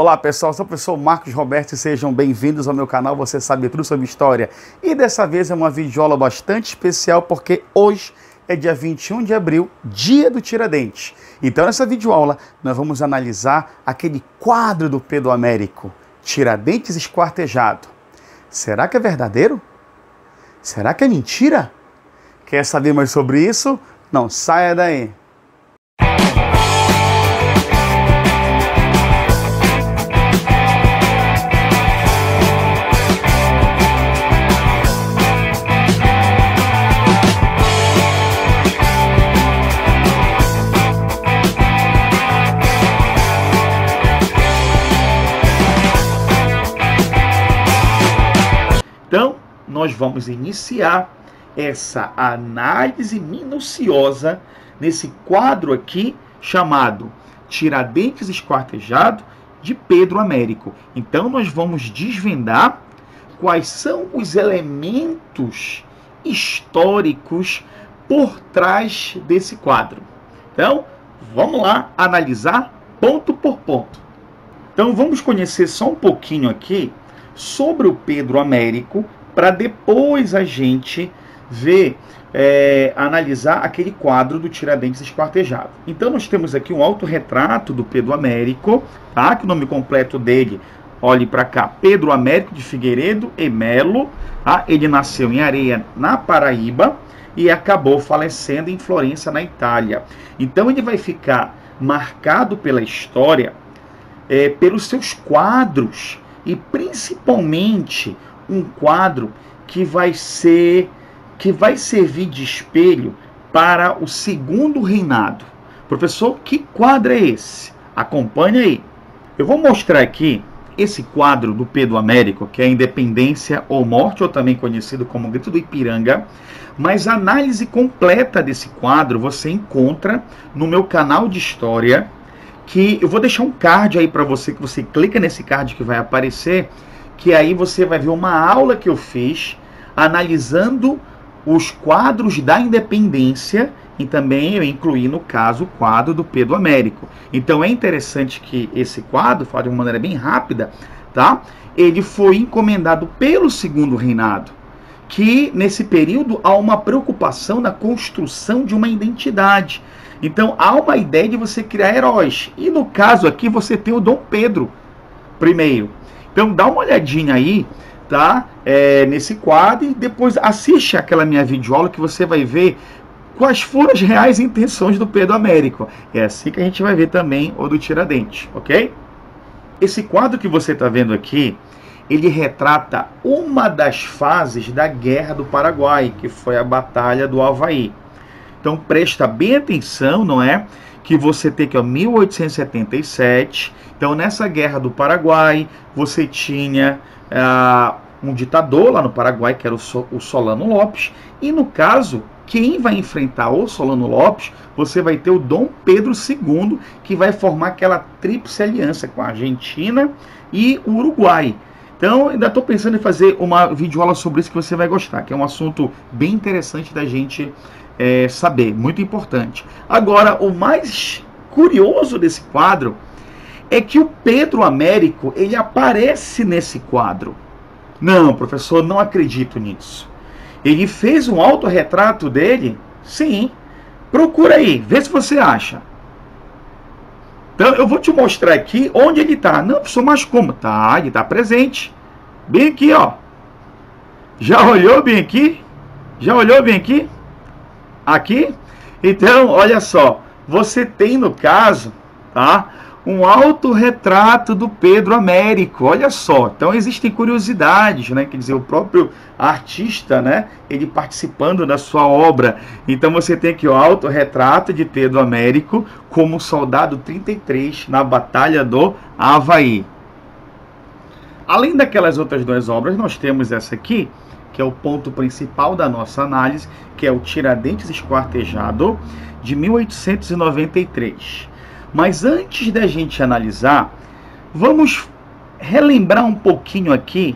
Olá pessoal, sou o professor Marcos Roberto e sejam bem-vindos ao meu canal Você Sabe Tudo Sobre História. E dessa vez é uma videoaula bastante especial porque hoje é dia 21 de abril, dia do Tiradentes. Então nessa videoaula nós vamos analisar aquele quadro do Pedro Américo, Tiradentes esquartejado. Será que é verdadeiro? Será que é mentira? Quer saber mais sobre isso? Não saia daí. Nós vamos iniciar essa análise minuciosa nesse quadro aqui chamado Tiradentes Esquartejado de Pedro Américo. Então, nós vamos desvendar quais são os elementos históricos por trás desse quadro. Então, vamos lá analisar ponto por ponto. Então, vamos conhecer só um pouquinho aqui sobre o Pedro Américo, para depois a gente ver, é, analisar aquele quadro do Tiradentes esquartejado. Então nós temos aqui um autorretrato do Pedro Américo, tá? que o nome completo dele, olhe para cá, Pedro Américo de Figueiredo e Melo, tá? ele nasceu em Areia, na Paraíba, e acabou falecendo em Florença, na Itália. Então ele vai ficar marcado pela história é, pelos seus quadros, e principalmente um quadro que vai ser que vai servir de espelho para o segundo reinado. Professor, que quadro é esse? Acompanhe aí. Eu vou mostrar aqui esse quadro do Pedro Américo, que é a Independência ou Morte, ou também conhecido como Grito do Ipiranga, mas a análise completa desse quadro você encontra no meu canal de história, que eu vou deixar um card aí para você, que você clica nesse card que vai aparecer, que aí você vai ver uma aula que eu fiz analisando os quadros da independência e também eu incluí no caso o quadro do Pedro Américo. Então é interessante que esse quadro, falo de uma maneira bem rápida, tá? Ele foi encomendado pelo segundo reinado, que nesse período há uma preocupação na construção de uma identidade. Então há uma ideia de você criar heróis. E no caso aqui você tem o Dom Pedro I. Então dá uma olhadinha aí, tá? É, nesse quadro e depois assiste aquela minha videoaula que você vai ver quais foram as reais intenções do Pedro Américo. É assim que a gente vai ver também o do Tiradentes, ok? Esse quadro que você está vendo aqui, ele retrata uma das fases da Guerra do Paraguai, que foi a Batalha do Havaí. Então presta bem atenção, não é? Que você tem que ó, 1877. Então nessa guerra do Paraguai você tinha ah, um ditador lá no Paraguai que era o, o Solano Lopes e no caso quem vai enfrentar o Solano Lopes, você vai ter o Dom Pedro II, que vai formar aquela tríplice aliança com a Argentina e o Uruguai. Então, ainda estou pensando em fazer uma videoaula sobre isso que você vai gostar, que é um assunto bem interessante da gente é, saber, muito importante. Agora, o mais curioso desse quadro é que o Pedro Américo ele aparece nesse quadro. Não, professor, não acredito nisso. Ele fez um autorretrato dele? Sim. Procura aí, vê se você acha. Então eu vou te mostrar aqui onde ele está. Não, professor, mas como? Tá, ele está presente. Bem aqui, ó. Já olhou bem aqui? Já olhou bem aqui? Aqui. Então, olha só, você tem no caso, tá? Um autorretrato do Pedro Américo. Olha só. Então existem curiosidades, né? Quer dizer, o próprio artista, né? Ele participando da sua obra. Então você tem aqui o autorretrato de Pedro Américo como soldado 33 na Batalha do Havaí. Além daquelas outras duas obras, nós temos essa aqui, que é o ponto principal da nossa análise, que é o Tiradentes Esquartejado, de 1893. Mas antes da gente analisar, vamos relembrar um pouquinho aqui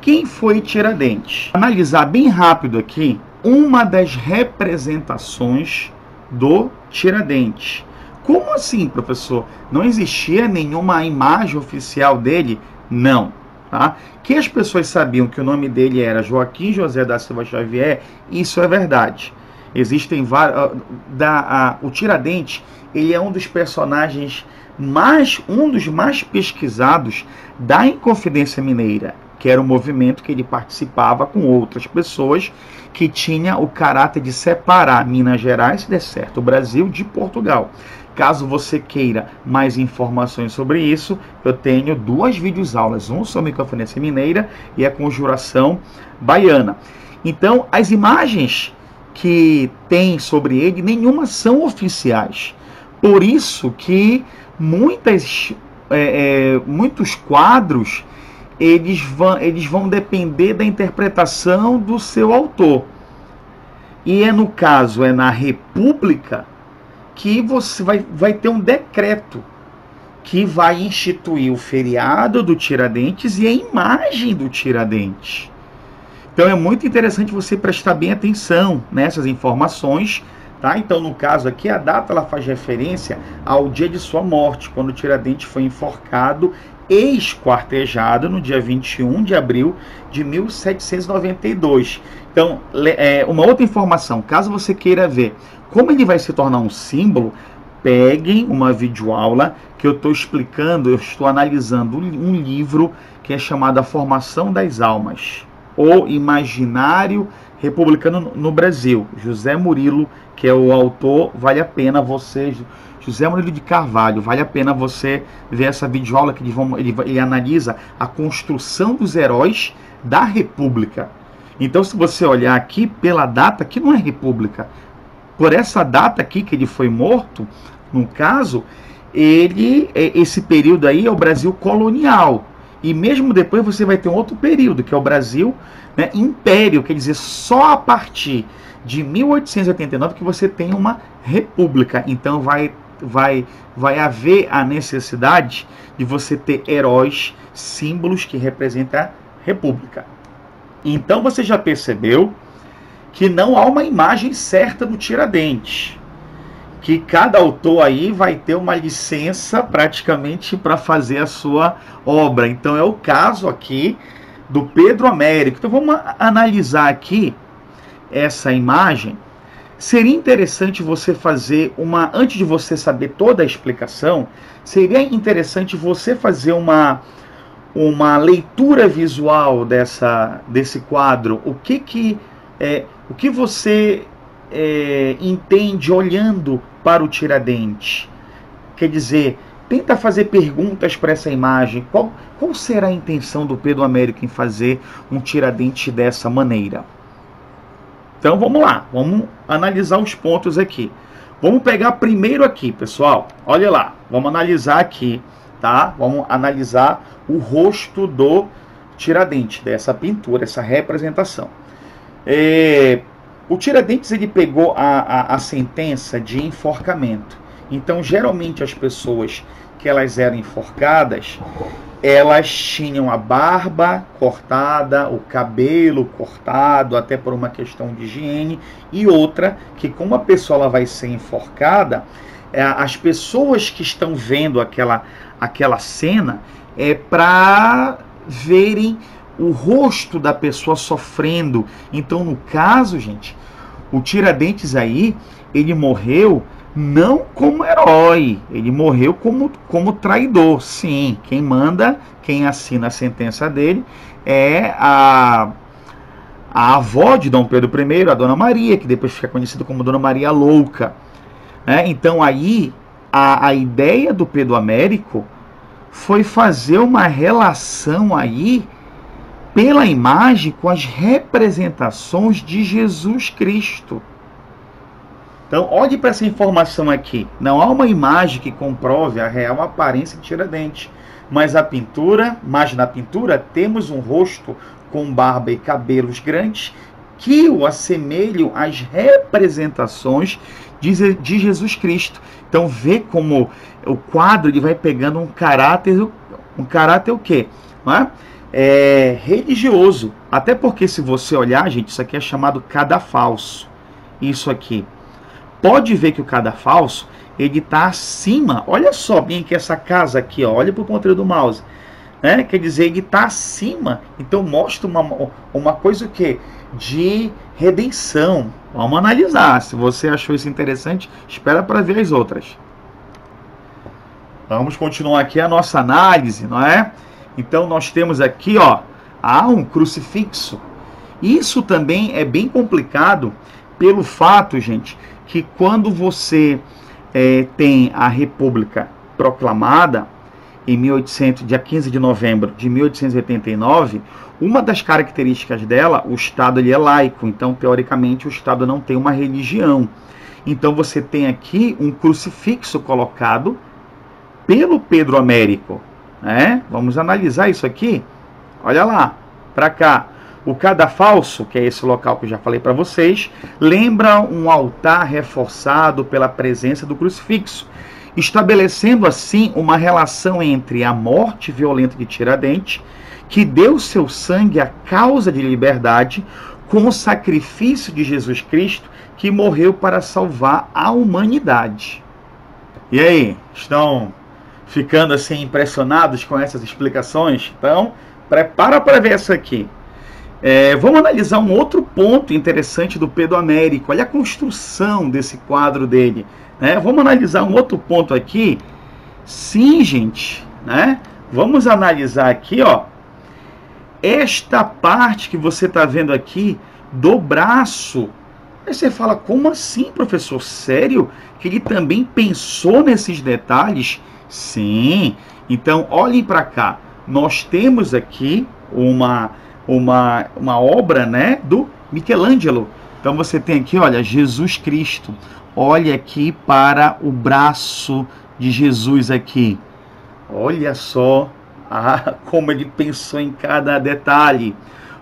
quem foi Tiradentes. Analisar bem rápido aqui uma das representações do Tiradentes. Como assim, professor? Não existia nenhuma imagem oficial dele? Não. Tá? Que as pessoas sabiam que o nome dele era Joaquim José da Silva Xavier, isso é verdade. Existem vários. Ah, o Tiradentes, ele é um dos personagens mais. um dos mais pesquisados da Inconfidência Mineira, que era um movimento que ele participava com outras pessoas que tinha o caráter de separar Minas Gerais, der certo, o Brasil de Portugal. Caso você queira mais informações sobre isso, eu tenho duas videoaulas, um sobre a Inconfidência Mineira e a Conjuração Baiana. Então, as imagens que tem sobre ele, nenhuma são oficiais. Por isso que muitas, é, é, muitos quadros eles vão, eles vão depender da interpretação do seu autor. E é no caso, é na República, que você vai, vai ter um decreto que vai instituir o feriado do Tiradentes e a imagem do Tiradentes. Então é muito interessante você prestar bem atenção nessas informações, tá? Então no caso aqui a data ela faz referência ao dia de sua morte, quando Tiradentes foi enforcado e esquartejado no dia 21 de abril de 1792. Então, é, uma outra informação, caso você queira ver como ele vai se tornar um símbolo, peguem uma videoaula que eu estou explicando, eu estou analisando um livro que é chamado A Formação das Almas o Imaginário Republicano no Brasil. José Murilo, que é o autor, vale a pena você. José Murilo de Carvalho, vale a pena você ver essa videoaula que ele, ele, analisa a construção dos heróis da República. Então, se você olhar aqui pela data, que não é República, por essa data aqui que ele foi morto, no caso, ele esse período aí é o Brasil colonial. E mesmo depois você vai ter um outro período, que é o Brasil né, Império, quer dizer, só a partir de 1889 que você tem uma república. Então vai, vai, vai haver a necessidade de você ter heróis, símbolos que representam a república. Então você já percebeu que não há uma imagem certa do Tiradentes que cada autor aí vai ter uma licença praticamente para fazer a sua obra. Então é o caso aqui do Pedro Américo. Então vamos analisar aqui essa imagem. Seria interessante você fazer uma, antes de você saber toda a explicação, seria interessante você fazer uma uma leitura visual dessa desse quadro. O que que é, o que você é, entende olhando para o Tiradentes? Quer dizer, tenta fazer perguntas para essa imagem. Qual, qual será a intenção do Pedro Américo em fazer um Tiradentes dessa maneira? Então vamos lá, vamos analisar os pontos aqui. Vamos pegar primeiro aqui, pessoal. Olha lá, vamos analisar aqui, tá? Vamos analisar o rosto do Tiradentes, dessa pintura, essa representação. É, o Tiradentes ele pegou a, a, a sentença de enforcamento. Então, geralmente as pessoas que elas eram enforcadas, elas tinham a barba cortada, o cabelo cortado, até por uma questão de higiene, e outra que como a pessoa ela vai ser enforcada, é, as pessoas que estão vendo aquela, aquela cena é para verem o rosto da pessoa sofrendo. Então, no caso, gente, o Tiradentes aí, ele morreu não como herói, ele morreu como, como traidor. Sim, quem manda, quem assina a sentença dele é a, a avó de Dom Pedro I, a Dona Maria, que depois fica conhecida como Dona Maria Louca. Né? Então aí a, a ideia do Pedro Américo foi fazer uma relação aí pela imagem com as representações de Jesus Cristo. Então, olhe para essa informação aqui. Não há uma imagem que comprove a real aparência de Tiradentes, mas a pintura, mas na pintura temos um rosto com barba e cabelos grandes que o assemelham às representações de, Jesus Cristo. Então, vê como o quadro ele vai pegando um caráter, um caráter o quê? Não é? é, religioso. Até porque, se você olhar, gente, isso aqui é chamado cadafalso. Isso aqui. Pode ver que o cadafalso ele está acima. Olha só bem que essa casa aqui, ó, olha para o ponteiro do mouse. Né? Quer dizer, ele está acima. Então mostra uma, uma coisa o quê? De redenção. Vamos analisar. Se você achou isso interessante, espera para ver as outras. Vamos continuar aqui a nossa análise, não é? Então nós temos aqui, ó, há um crucifixo. Isso também é bem complicado pelo fato, gente, que quando você é, tem a República proclamada em 1800, dia 15 de novembro de 1889, uma das características dela, o Estado ele é laico, então teoricamente o Estado não tem uma religião. Então você tem aqui um crucifixo colocado pelo Pedro Américo. Né? Vamos analisar isso aqui. Olha lá, para cá. O cadafalso, que é esse local que eu já falei para vocês, lembra um altar reforçado pela presença do crucifixo, estabelecendo assim uma relação entre a morte violenta de Tiradentes, que deu seu sangue à causa de liberdade, com o sacrifício de Jesus Cristo, que morreu para salvar a humanidade. E aí, estão ficando assim impressionados com essas explicações? Então, prepara para ver essa aqui. É, vamos analisar um outro ponto interessante do Pedro Américo. Olha a construção desse quadro dele. Né? Vamos analisar um outro ponto aqui. Sim, gente. Né? Vamos analisar aqui, ó. Esta parte que você está vendo aqui do braço. Aí você fala, como assim, professor? Sério? Que ele também pensou nesses detalhes? Sim. Então, olhem para cá. Nós temos aqui uma uma, uma obra né, do Michelangelo. Então você tem aqui, olha, Jesus Cristo. Olha aqui para o braço de Jesus aqui. Olha só ah, como ele pensou em cada detalhe.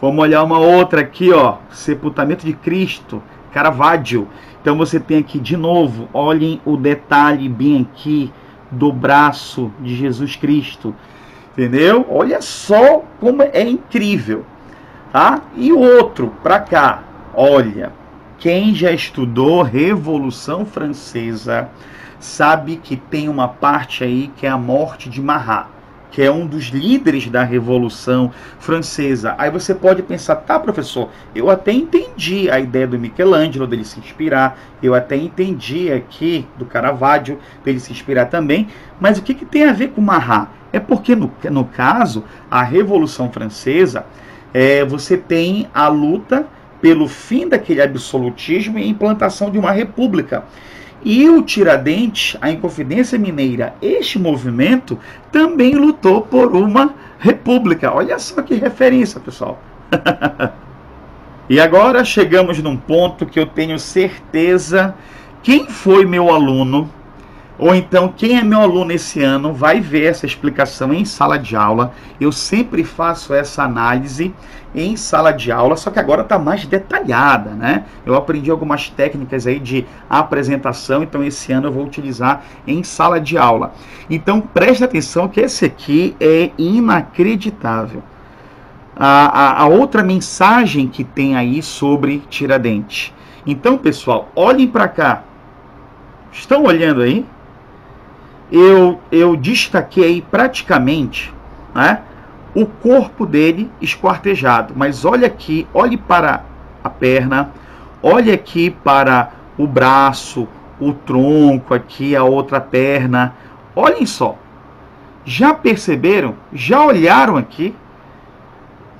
Vamos olhar uma outra aqui, ó, sepultamento de Cristo, Caravaggio. Então você tem aqui de novo, olhem o detalhe bem aqui do braço de Jesus Cristo. Entendeu? Olha só como é incrível. Tá? E outro, para cá, olha, quem já estudou Revolução Francesa sabe que tem uma parte aí que é a morte de Marat, que é um dos líderes da Revolução Francesa. Aí você pode pensar, tá, professor, eu até entendi a ideia do Michelangelo dele se inspirar, eu até entendi aqui do Caravaggio dele se inspirar também, mas o que, que tem a ver com Marat? É porque, no, no caso, a Revolução Francesa é, você tem a luta pelo fim daquele absolutismo e implantação de uma república. E o Tiradentes, a Inconfidência Mineira, este movimento também lutou por uma república. Olha só que referência, pessoal. e agora chegamos num ponto que eu tenho certeza. Quem foi meu aluno ou então, quem é meu aluno esse ano vai ver essa explicação em sala de aula. Eu sempre faço essa análise em sala de aula, só que agora está mais detalhada, né? Eu aprendi algumas técnicas aí de apresentação, então esse ano eu vou utilizar em sala de aula. Então preste atenção que esse aqui é inacreditável. A, a, a outra mensagem que tem aí sobre Tiradentes. Então, pessoal, olhem para cá. Estão olhando aí? Eu, eu destaquei praticamente né, o corpo dele esquartejado. Mas olha aqui, olhe para a perna, olhe aqui para o braço, o tronco aqui, a outra perna. Olhem só. Já perceberam? Já olharam aqui?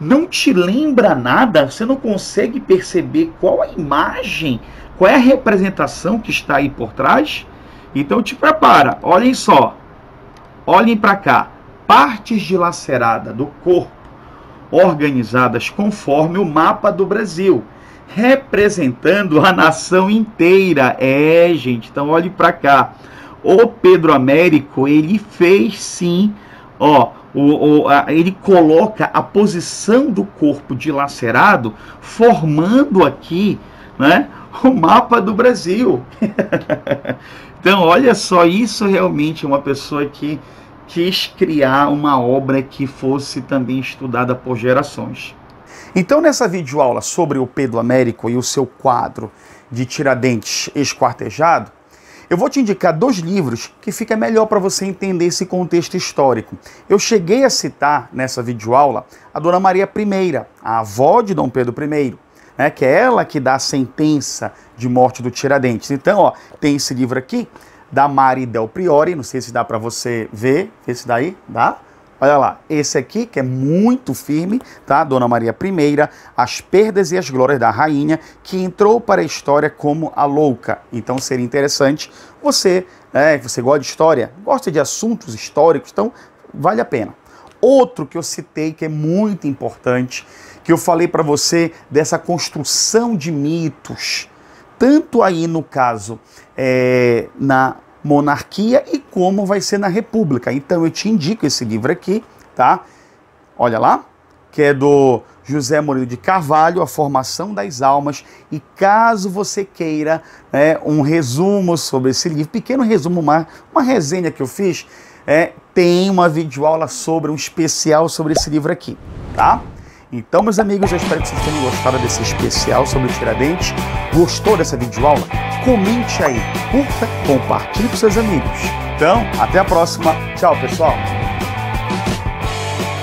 Não te lembra nada? Você não consegue perceber qual a imagem, qual é a representação que está aí por trás? Então te prepara, olhem só. Olhem para cá. Partes dilacerada do corpo organizadas conforme o mapa do Brasil, representando a nação inteira. É, gente, então olhe para cá. O Pedro Américo, ele fez sim, ó, o, o, a, ele coloca a posição do corpo dilacerado, formando aqui, né, o mapa do Brasil. Então, olha só, isso realmente é uma pessoa que quis criar uma obra que fosse também estudada por gerações. Então, nessa videoaula sobre o Pedro Américo e o seu quadro de Tiradentes esquartejado, Eu vou te indicar dois livros que fica melhor para você entender esse contexto histórico. Eu cheguei a citar nessa videoaula a Dona Maria I, a avó de Dom Pedro I, né, que é ela que dá a sentença de morte do Tiradentes. Então, ó, tem esse livro aqui da Mari Del Priori, não sei se dá para você ver, esse daí, dá? Olha lá, esse aqui que é muito firme, tá? Dona Maria I, as perdas e as glórias da rainha, que entrou para a história como a louca. Então seria interessante você, né, você gosta de história, gosta de assuntos históricos, então vale a pena. Outro que eu citei que é muito importante, que eu falei para você dessa construção de mitos, tanto aí no caso é, na monarquia e como vai ser na república. Então eu te indico esse livro aqui, tá? Olha lá, que é do José Murilo de Carvalho, A Formação das Almas. E caso você queira né, um resumo sobre esse livro, pequeno resumo, uma, uma resenha que eu fiz, é, tem uma videoaula sobre um especial sobre esse livro aqui, tá? Então, meus amigos, eu espero que vocês tenham gostado desse especial sobre Tiradentes. Gostou dessa videoaula? Comente aí, curta, compartilhe com seus amigos. Então, até a próxima. Tchau, pessoal.